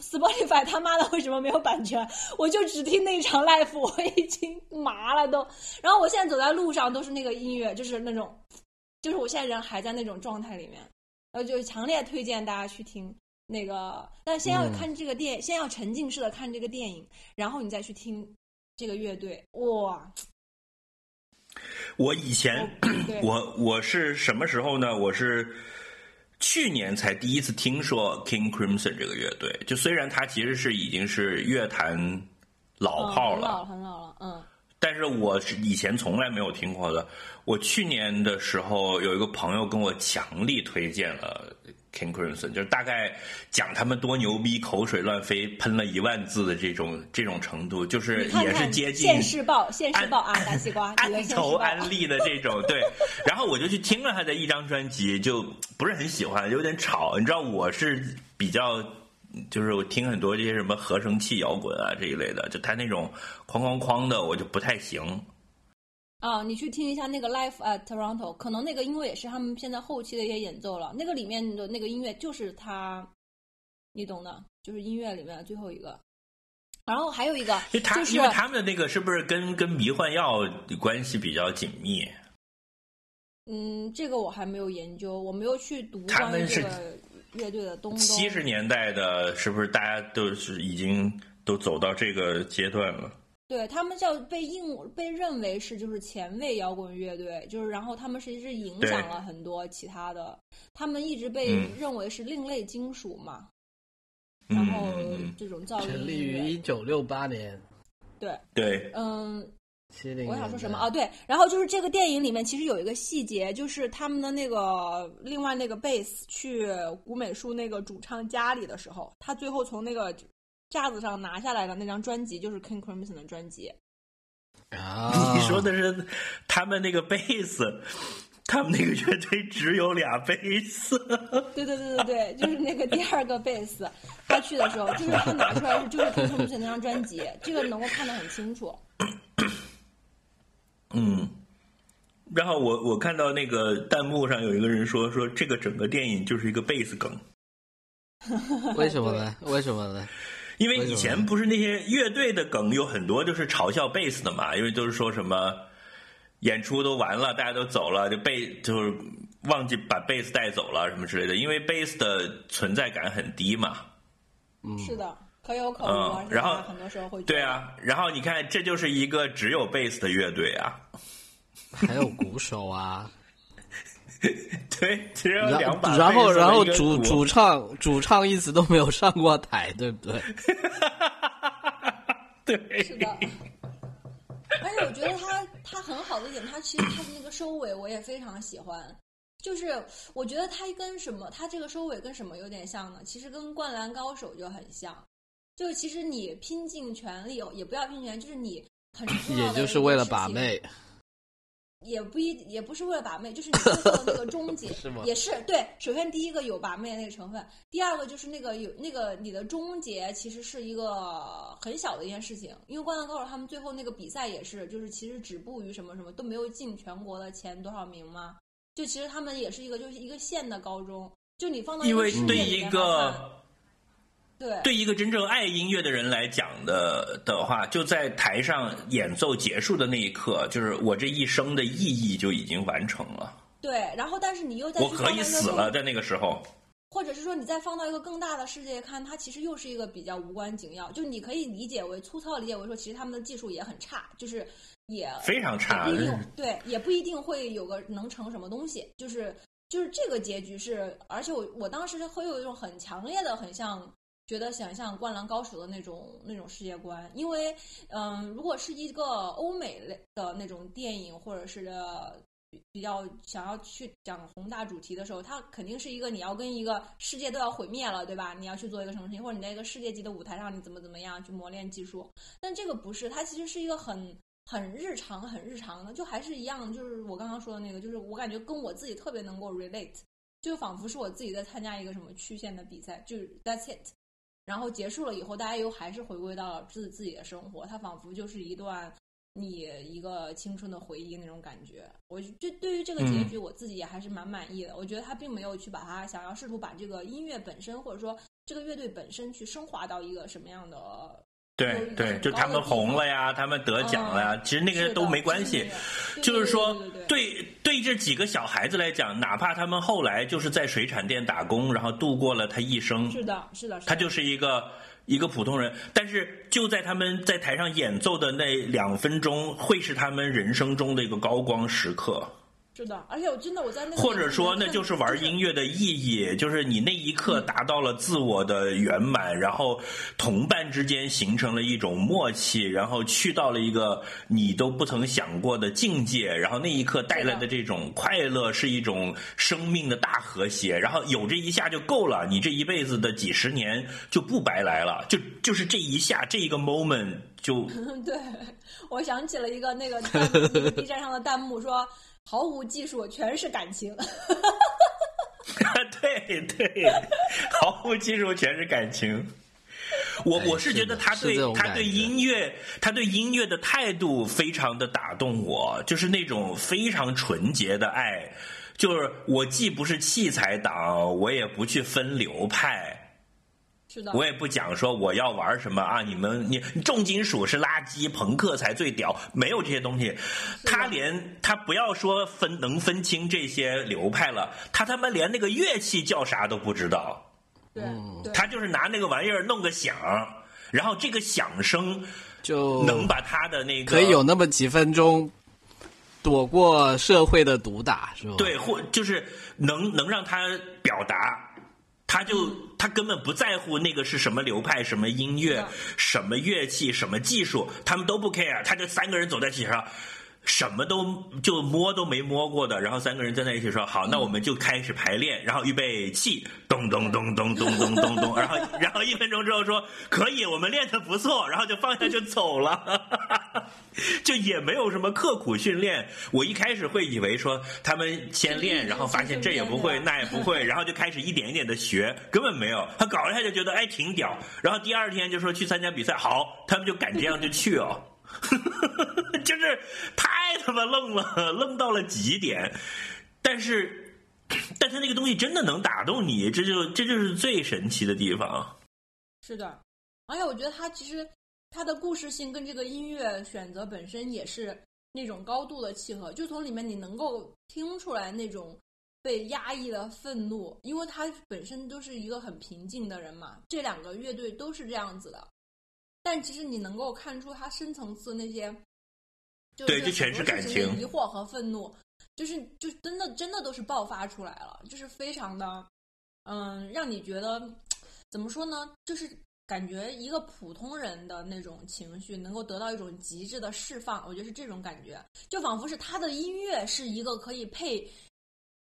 Spotify 他妈的为什么没有版权？我就只听那场 live，我已经麻了都。然后我现在走在路上都是那个音乐，就是那种，就是我现在人还在那种状态里面，呃，就强烈推荐大家去听那个。但先要看这个电，先要沉浸式的看这个电影，然后你再去听这个乐队，哇！
我以前我我是什么时候呢？我是去年才第一次听说 King Crimson 这个乐队。就虽然它其实是已经是乐坛老炮了，
嗯很老很老了，嗯。
但是我是以前从来没有听过的。我去年的时候有一个朋友跟我强力推荐了 King Crimson，就是大概讲他们多牛逼，口水乱飞，喷了一万字的这种这种程度，就是也是接近
现世报，现世报啊，大西瓜，你的
安
现世报
头安利的这种，对。然后我就去听了他的一张专辑，就不是很喜欢，有点吵。你知道我是比较，就是我听很多这些什么合成器摇滚啊这一类的，就他那种哐哐哐的，我就不太行。
啊，你去听一下那个 Live at Toronto，可能那个因为也是他们现在后期的一些演奏了。那个里面的那个音乐就是他，你懂的，就是音乐里面的最后一个。然后还有一个
因为他、
就是
因为他们的那个是不是跟跟迷幻药关系比较紧密？
嗯，这个我还没有研究，我没有去读
他们是
关于这个乐队的东东。
七十年代的，是不是大家都是已经都走到这个阶段了？
对他们叫被应被认为是就是前卫摇滚乐队，就是然后他们实际是影响了很多其他的，他们一直被
嗯
认为是另类金属嘛，然后
嗯，
这种噪音
成立于一九六八年，
对，
对，
嗯，我想说什么啊？？对，然后就是这个电影里面其实有一个细节，就是他们的那个另外那个贝斯去古美术那个主唱家里的时候，他最后从那个架子上拿下来的那张专辑就是 King Crimson 的专辑。
啊，
你说的是他们那个贝斯，他们那个乐队只有俩贝斯。
对对对对对，就是那个第二个贝斯，他去的时候，就是他拿出来是就是 King Crimson 那张专辑，这个能够看得很清楚。
嗯，然后我我看到那个弹幕上有一个人说说这个整个电影就是一个贝斯梗，
为什么呢？为什么呢？
因为以前不是那些乐队的梗有很多就是嘲笑贝斯的嘛，因为都是说什么演出都完了，大家都走了，就贝就是忘记把贝斯带走了什么之类的，因为贝斯的存在感很低嘛。
是的，可有可无，
嗯然后
很多时候会
对，啊，然后你看，这就是一个只有贝斯的乐队啊，
还有鼓手啊，
对，只有
然
两把
然后然后主主唱主唱一直都没有上过台，对不对？
对，
是的。而且我觉得他他很好的一点，他其实他的那个收尾我也非常喜欢。就是我觉得他跟什么，他这个收尾跟什么有点像呢？其实跟《灌篮高手》就很像。就是其实你拼尽全力，也不要拼尽全力，就是你很重要的
也就是为了把妹。
也不一也不是为了把妹，就是你最后的那个终结
是吗
也是对。首先第一个有把妹的那个成分，第二个就是那个有那个你的终结其实是一个很小的一件事情，因为《灌篮高手》他们最后那个比赛也是，就是其实止步于什么什么都没有进全国的前多少名嘛，就其实他们也是一个就是一个县的高中，就你放到
因为对一个
对
对一个真正爱音乐的人来讲的的话，就在台上演奏结束的那一刻，就是我这一生的意义就已经完成了。
对，然后但是你又在
我可以死了，在那个时候。
或者是说你再放到一个更大的世界看，它其实又是一个比较无关紧要，就你可以理解为粗糙理解为说，其实他们的技术也很差，就是也
非常差
不一定 对，也不一定会有个能成什么东西，就是就是这个结局是，而且我我当时会有一种很强烈的，很像觉得想象《灌篮高手》的那种那种世界观，因为嗯，如果是一个欧美类的那种电影，或者是比较想要去讲宏大主题的时候，它肯定是一个你要跟一个世界都要毁灭了，对吧？你要去做一个什么事情，或者你在一个世界级的舞台上，你怎么怎么样去磨练技术。但这个不是，它其实是一个很很日常、很日常的，就还是一样，就是我刚刚说的那个，就是我感觉跟我自己特别能够 relate，就仿佛是我自己在参加一个什么曲线的比赛，就是 that's it。然后结束了以后，大家又还是回归到了自自己的生活，它仿佛就是一段你一个青春的回忆那种感觉。我就对于这个结局，我自己也还是蛮满意的。我觉得他并没有去把它想要试图把这个音乐本身，或者说这个乐队本身去升华到一个什么样的。有
对对，就他们红了呀，他们得奖了呀，
嗯
其实那个都没关系。
是
就是说
对对
这几个小孩子来讲，哪怕他们后来就是在水产店打工，然后度过了他一生，
是的，是的
他就是一个一个普通人。但是就在他们在台上演奏的那两分钟，会是他们人生中的一个高光时刻。
是的，而且我真的我在那个
或者说，那就是玩音乐的意义，就是你那一刻达到了自我的圆满，然后同伴之间形成了一种默契，然后去到了一个你都不曾想过的境界，然后那一刻带来的这种快乐是一种生命的大和谐，然后有这一下就够了，你这一辈子的几十年就不白来了，就就是这一下这一个 moment 就
对，我想起了一个那个 B 站上的弹幕说，毫无技术，全是感情。
对对，毫无技术，全是感情。我
哎
我是觉得他对他对音乐，他对音乐的态度非常的打动我，就是那种非常纯洁的爱。就是我既不是器材党，我也不去分流派。
是的，
我也不讲说我要玩什么啊，你们你你重金属是垃圾，朋克才最屌，没有这些东西。他连他不要说分能分清这些流派了，他他妈连那个乐器叫啥都不知道，
对对，
他就是拿那个玩意儿弄个响，然后这个响声
就
能把他的那个
可以有那么几分钟躲过社会的毒打，是吧？
对，或就是能能让他表达，他就、他根本不在乎那个是什么流派、什么音乐、什么乐器、什么技术，他们都不 care。他就三个人走在一起上。什么都就摸都没摸过的，然后三个人站在一起说好，那我们就开始排练，然后预备起，咚咚咚咚咚咚咚咚，然后然后一分钟之后说可以，我们练的不错，然后就放下就走了，就也没有什么刻苦训练。我一开始会以为说他们先练，然后发现这也不会那也不会，然后就开始一点一点的学，根本没有。他搞一下就觉得哎挺屌，然后第二天就说去参加比赛，好，他们就敢这样就去哦。就是太他妈愣了，愣到了极点。但是，但他那个东西真的能打动你，这就这就是最神奇的地方。
是的，而且我觉得他其实他的故事性跟这个音乐选择本身也是那种高度的契合，就从里面你能够听出来那种被压抑的愤怒，因为他本身都是一个很平静的人嘛，这两个乐队都是这样子的，但其实你能够看出他深层次那些，就
对这全是感情
的疑惑和愤怒，就是就真的真的都是爆发出来了，就是非常的，嗯，让你觉得怎么说呢？就是感觉一个普通人的那种情绪能够得到一种极致的释放，我觉得是这种感觉，就仿佛是他的音乐是一个可以配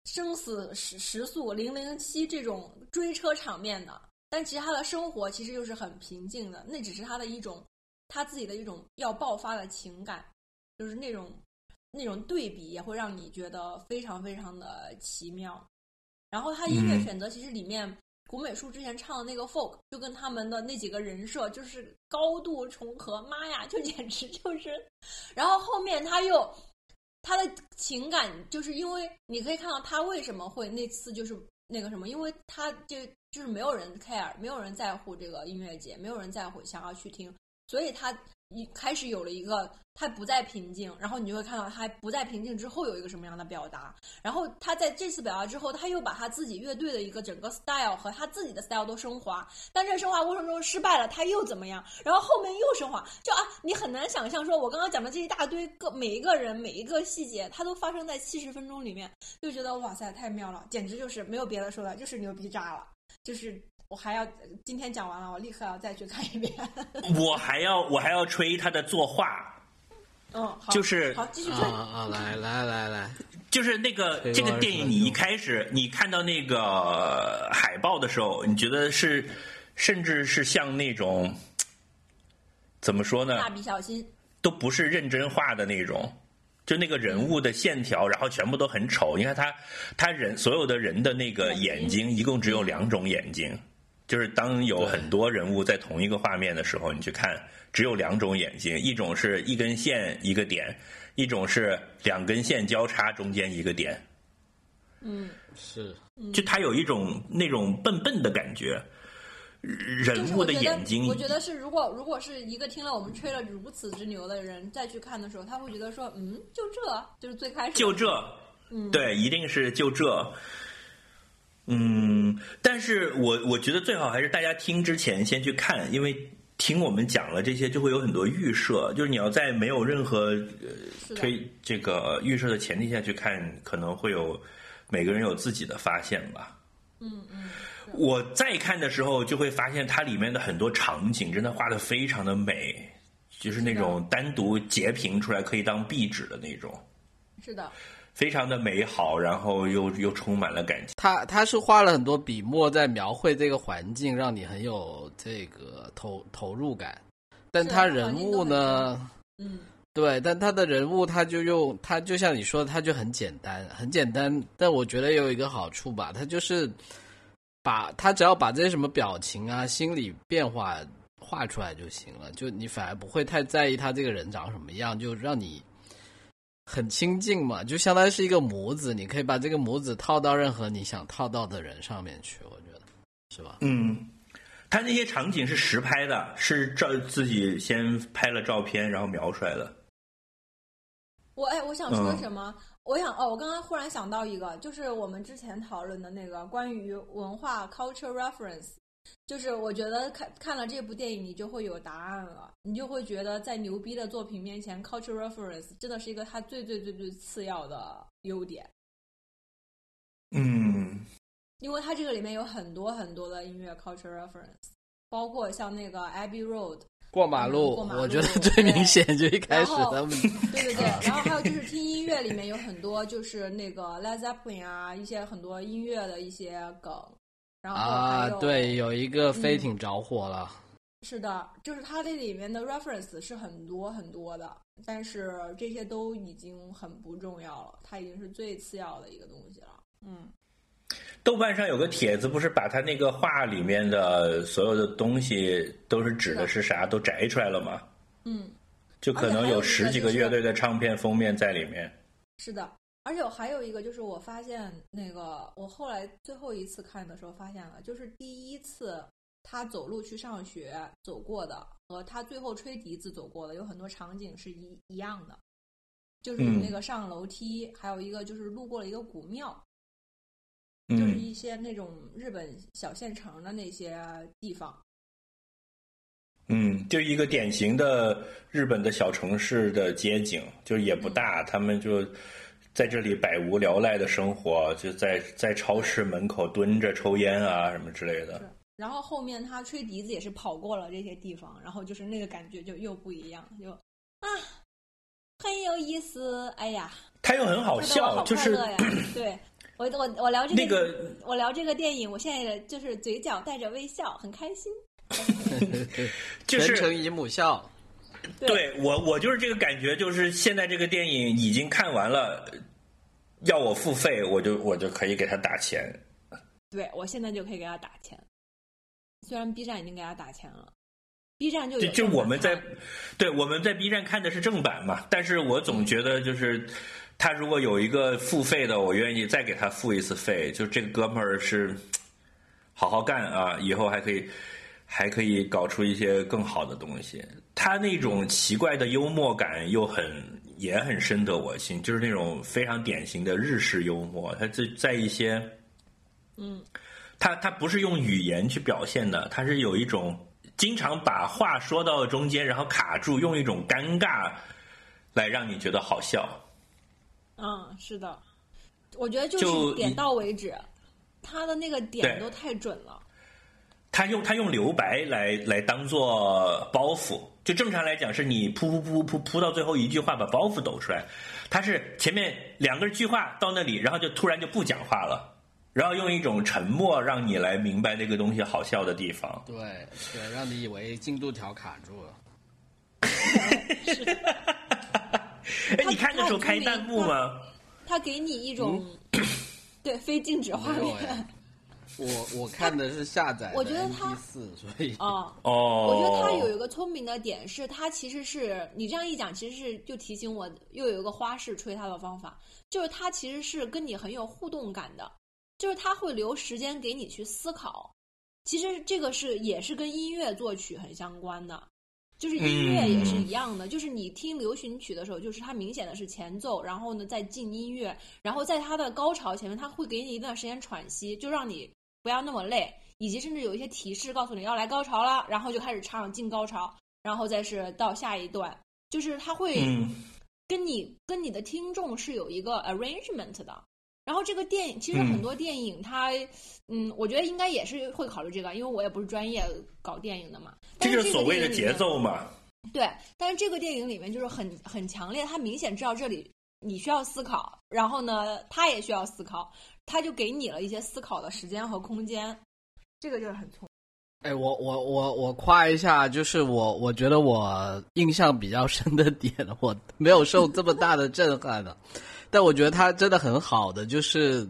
生死时时速零零七这种追车场面的，但其实他的生活其实又是很平静的，那只是他的一种他自己的一种要爆发的情感，就是那种那种对比也会让你觉得非常非常的奇妙。然后他音乐
嗯
选择其实里面。古美术之前唱的那个 folk 就跟他们的那几个人设就是高度重合，妈呀，就简直就是。然后后面他又他的情感，就是因为你可以看到他为什么会那次就是那个什么，因为他就就是没有人 care，没有人在乎这个音乐节，没有人在乎想要去听，所以他一开始有了一个他不再平静，然后你就会看到他不再平静之后有一个什么样的表达，然后他在这次表达之后，他又把他自己乐队的一个整个 style 和他自己的 style 都升华，但这升华过程中失败了，他又怎么样？然后后面又升华，就啊，你很难想象说，我刚刚讲的这一大堆个每一个人每一个细节，它都发生在七十分钟里面，就觉得哇塞，太妙了，简直就是没有别的说的，就是牛逼炸了，就是。我还要今天讲完了，我立刻要再去看一遍。
我还要我还要吹他的作画，
嗯，好，
就是
好，继续
啊
吹。
啊，来来来来，
就是那个这个电影，你一开始你看到那个海报的时候，你觉得是，甚至是像那种怎么说呢？
蜡笔小新，
都不是认真画的那种，就那个人物的线条，然后全部都很丑。你看他，他人所有的人的那个眼睛，一共只有两种眼睛，就是当有很多人物在同一个画面的时候，你去看，只有两种眼睛，一种是一根线一个点，一种是两根线交叉中间一个点，
嗯，
是。
就他有一种那种笨笨的感觉。人物的眼睛，
我觉得是，如果如果是一个听了我们吹了如此之牛的人再去看的时候，他会觉得说，嗯，就这，就是最开始
就这，
嗯，
对，一定是就这。嗯，但是我我觉得最好还是大家听之前先去看，因为听我们讲了这些，就会有很多预设，就是你要在没有任何，呃推这个预设的前提下去看，可能会有每个人有自己的发现吧。
嗯嗯，
我再看的时候，就会发现它里面的很多场景真的画的非常的美，就是那种单独截屏出来可以当壁纸的那种，
是的，
非常的美好，然后又又充满了感情。
他他是花了很多笔墨在描绘这个环境，让你很有这个投投入感。但他人物呢，
嗯，
对，但他的人物他就用他就像你说的，他就很简单，很简单。但我觉得有一个好处吧，他就是把他只要把这些什么表情啊、心理变化画出来就行了，就你反而不会太在意他这个人长什么样，就让你很亲近嘛，就相当于是一个模子，你可以把这个模子套到任何你想套到的人上面去，我觉得是吧？
嗯，他那些场景是实拍的，是照自己先拍了照片，然后描出来的。
我哎，我想说
嗯
什么？我想哦，我刚刚忽然想到一个，就是我们之前讨论的那个关于文化 culture reference，就是我觉得看看了这部电影，你就会有答案了，你就会觉得在牛逼的作品面前，culture reference 真的是一个它最最最最次要的优点，
嗯。
因为它这个里面有很多很多的音乐 culture reference，包括像那个 Abbey Road，
过马路，
嗯过马路
我觉得最明显就一开始
然后
他们
对对对，然后还有就是听音乐里面有很多就是那个 Led Zeppelin 啊，一些很多音乐的一些梗，然后
啊，对，有一个飞
嗯
艇着火了。
是的，就是它这里面的 reference 是很多很多的，但是这些都已经很不重要了，它已经是最次要的一个东西了。嗯，
豆瓣上有个帖子，不是把他那个画里面的所有的东西都是指的是啥都摘出来了吗？
嗯，
就可能有十几个乐队的唱片封面在里面。
是的，而且我还有一个就是我发现那个我后来最后一次看的时候发现了，就是第一次他走路去上学走过的和他最后吹笛子走过的有很多场景是一一样的，就是
嗯
那个上楼梯，还有一个就是路过了一个古庙，就是
嗯
一些那种日本小县城的那些地方。
嗯，就一个典型的日本的小城市的街景，就是也不
嗯
大，他们就在这里百无聊赖的生活，就在在超市门口蹲着抽烟啊什么之类的。
然后后面他吹笛子也是跑过了这些地方，然后就是那个感觉就又不一样，就啊，很有意思。哎呀，
他又很好笑，就是！
对 我我我聊这个
那个
我聊这个电影，我现在就是嘴角带着微笑，很开心。
就是
全程姨母笑，
对我我就是这个感觉，就是现在这个电影已经看完了，要我付费，我就我就可以给他打钱。
对我现在就可以给他打钱，虽然 B 站已经给他打钱了，B 站就
就我们在，对我们在 B 站看的是正版嘛，但是我总觉得就是他如果有一个付费的，我愿意再给他付一次费。就这个哥们儿是好好干啊，以后还可以还可以搞出一些更好的东西。他那种奇怪的幽默感又很也很深得我心，就是那种非常典型的日式幽默。他在在一些
嗯，
他他不是用语言去表现的，他是有一种经常把话说到中间，然后卡住，用一种尴尬来让你觉得好笑。
嗯，是的，我觉得就
就是
点到为止，他的那个点都太准了。
他用他用留白来来当做包袱，就正常来讲是你噗噗噗噗噗到最后一句话把包袱抖出来，他是前面两个句话到那里，然后就突然就不讲话了，然后用一种沉默让你来明白那个东西好笑的地方。
对对，让你以为进度条卡住了。
哎，你看的时候开弹幕吗？
他给你一种、对 非静止画面
哎，我我看的是下载
我觉得它
四，所以
哦。
哦，
我觉得他有一个聪明的点是，他其实是你这样一讲，其实是就提醒我又有一个花式吹他的方法，就是他其实是跟你很有互动感的，就是他会留时间给你去思考。其实这个是也是跟音乐作曲很相关的，就是音乐也是一样的，就是你听流行曲的时候，就是它明显的是前奏，然后呢再进音乐，然后在它的高潮前面，它会给你一段时间喘息，就让你不要那么累，以及甚至有一些提示告诉你要来高潮了，然后就开始唱进高潮，然后再是到下一段，就是它会
嗯
跟你、跟你的听众是有一个 arrangement 的。然后这个电影其实
嗯
很多电影它，嗯我觉得应该也是会考虑这个，因为我也不是专业搞电影的嘛。
这
个
就是所谓的节奏嘛。
对，但是这个电影里面就是很很强烈，他明显知道这里你需要思考，然后呢，他也需要思考，他就给你了一些思考的时间和空间，这个就是很聪
哎，我我我我夸一下，就是我我觉得我印象比较深的点，我没有受这么大的震撼的，但我觉得他真的很好的，就是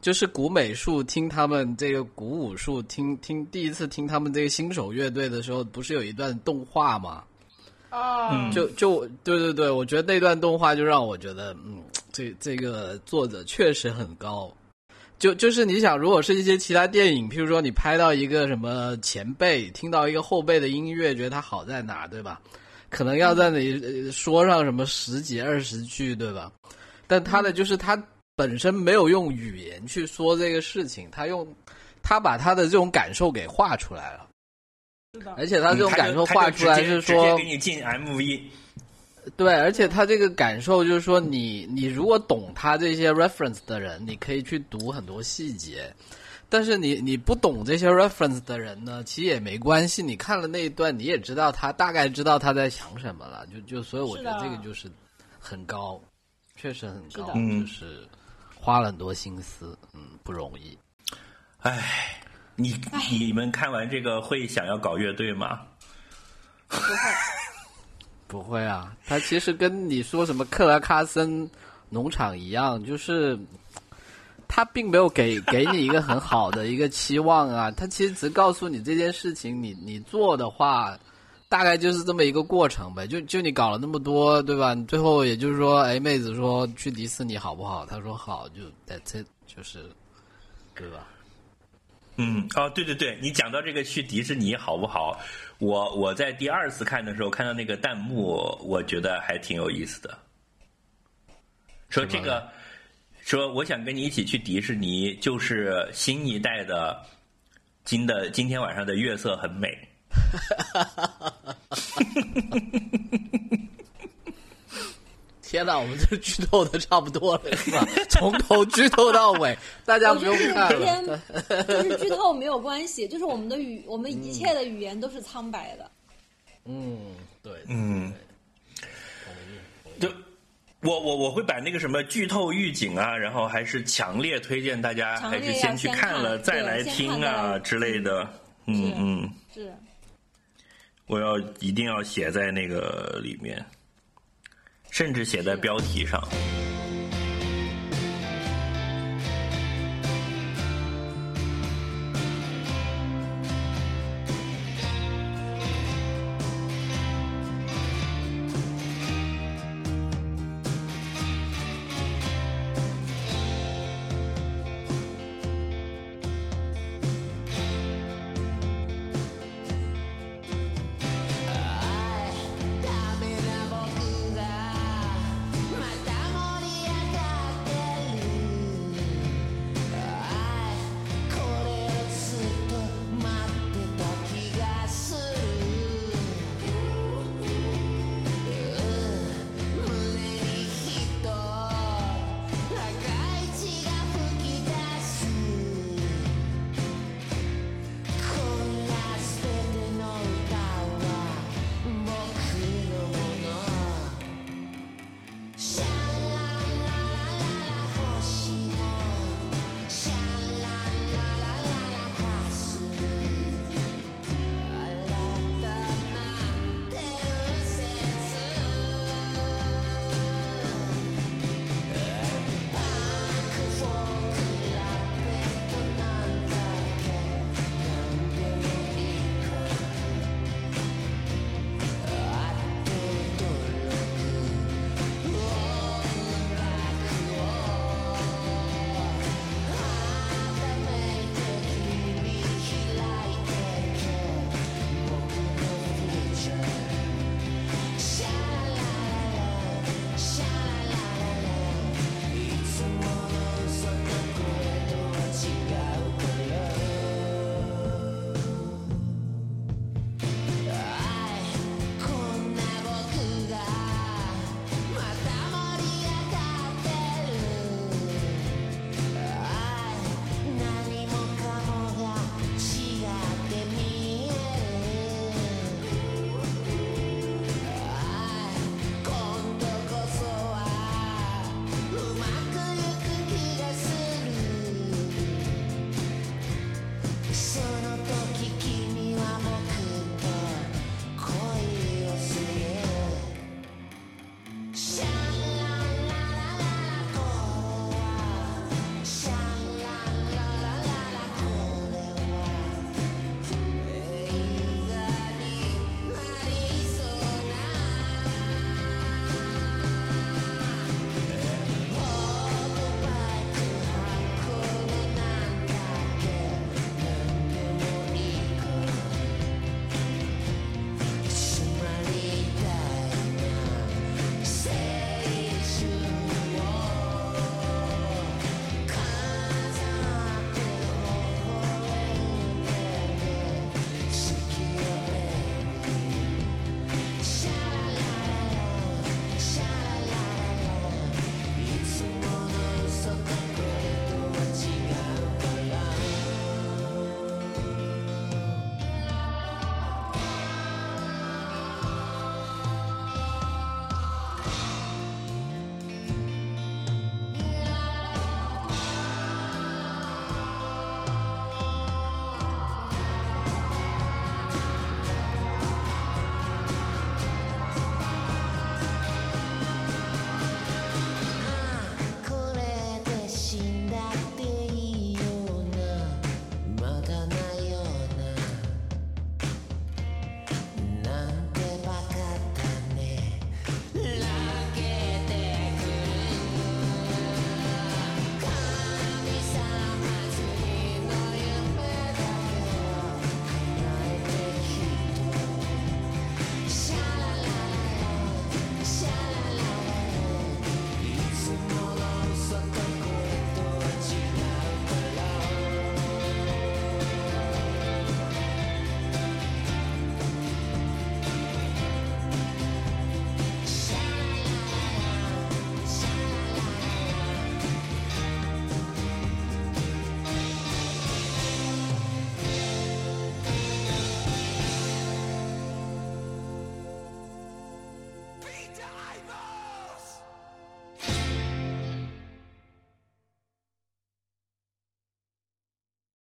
就是古美术听他们这个古武术听听第一次听他们这个新手乐队的时候，不是有一段动画吗？
啊
嗯。
就就对对对，我觉得那段动画就让我觉得，嗯，这这个作者确实很高。就就是你想，如果是一些其他电影，譬如说你拍到一个什么前辈，听到一个后辈的音乐，觉得他好在哪，对吧？可能要在那里呃说上什么十几二十句，对吧？但他的就是他本身没有用语言去说这个事情，他用他把他的这种感受给画出来了，
是的，
而且他这种感受画出来
直接直
是说
接给你进 MV，
对，而且他这个感受就是说你，你如果懂他这些 reference 的人，你可以去读很多细节。但是你你不懂这些 reference 的人呢，其实也没关系。你看了那一段，你也知道他大概知道他在想什么了。就就所以我觉得这个就是很高，确实很高，就是花了很多心思，嗯，不容易。
哎，你你们看完这个会想要搞乐队吗？
不会，
不会啊，他其实跟你说什么克拉卡森农场一样，就是他并没有给给你一个很好的一个期望啊，他其实只告诉你这件事情你你做的话，大概就是这么一个过程呗。就就你搞了那么多，对吧？你最后也就是说，哎，妹子说去迪士尼好不好？他说好，就在这就是对吧？
嗯，哦，对对对，你讲到这个去迪士尼好不好？我我在第二次看的时候看到那个弹幕，我觉得还挺有意思的。说这个，说我想跟你一起去迪士尼，就是新一代的今的今天晚上的月色很美。
天哪，我们这剧透的差不多了，是吧？从头剧透到尾，大家不用看了。
就是剧透没有关系，就是我们的语，我们一切的语言都是苍白的。
嗯，对，
嗯。就我我我会把那个什么剧透预警啊，然后还是强烈推荐大家还是先去看了再来听啊之类的。嗯嗯，
是，
我要一定要写在那个里面，甚至写在标题上。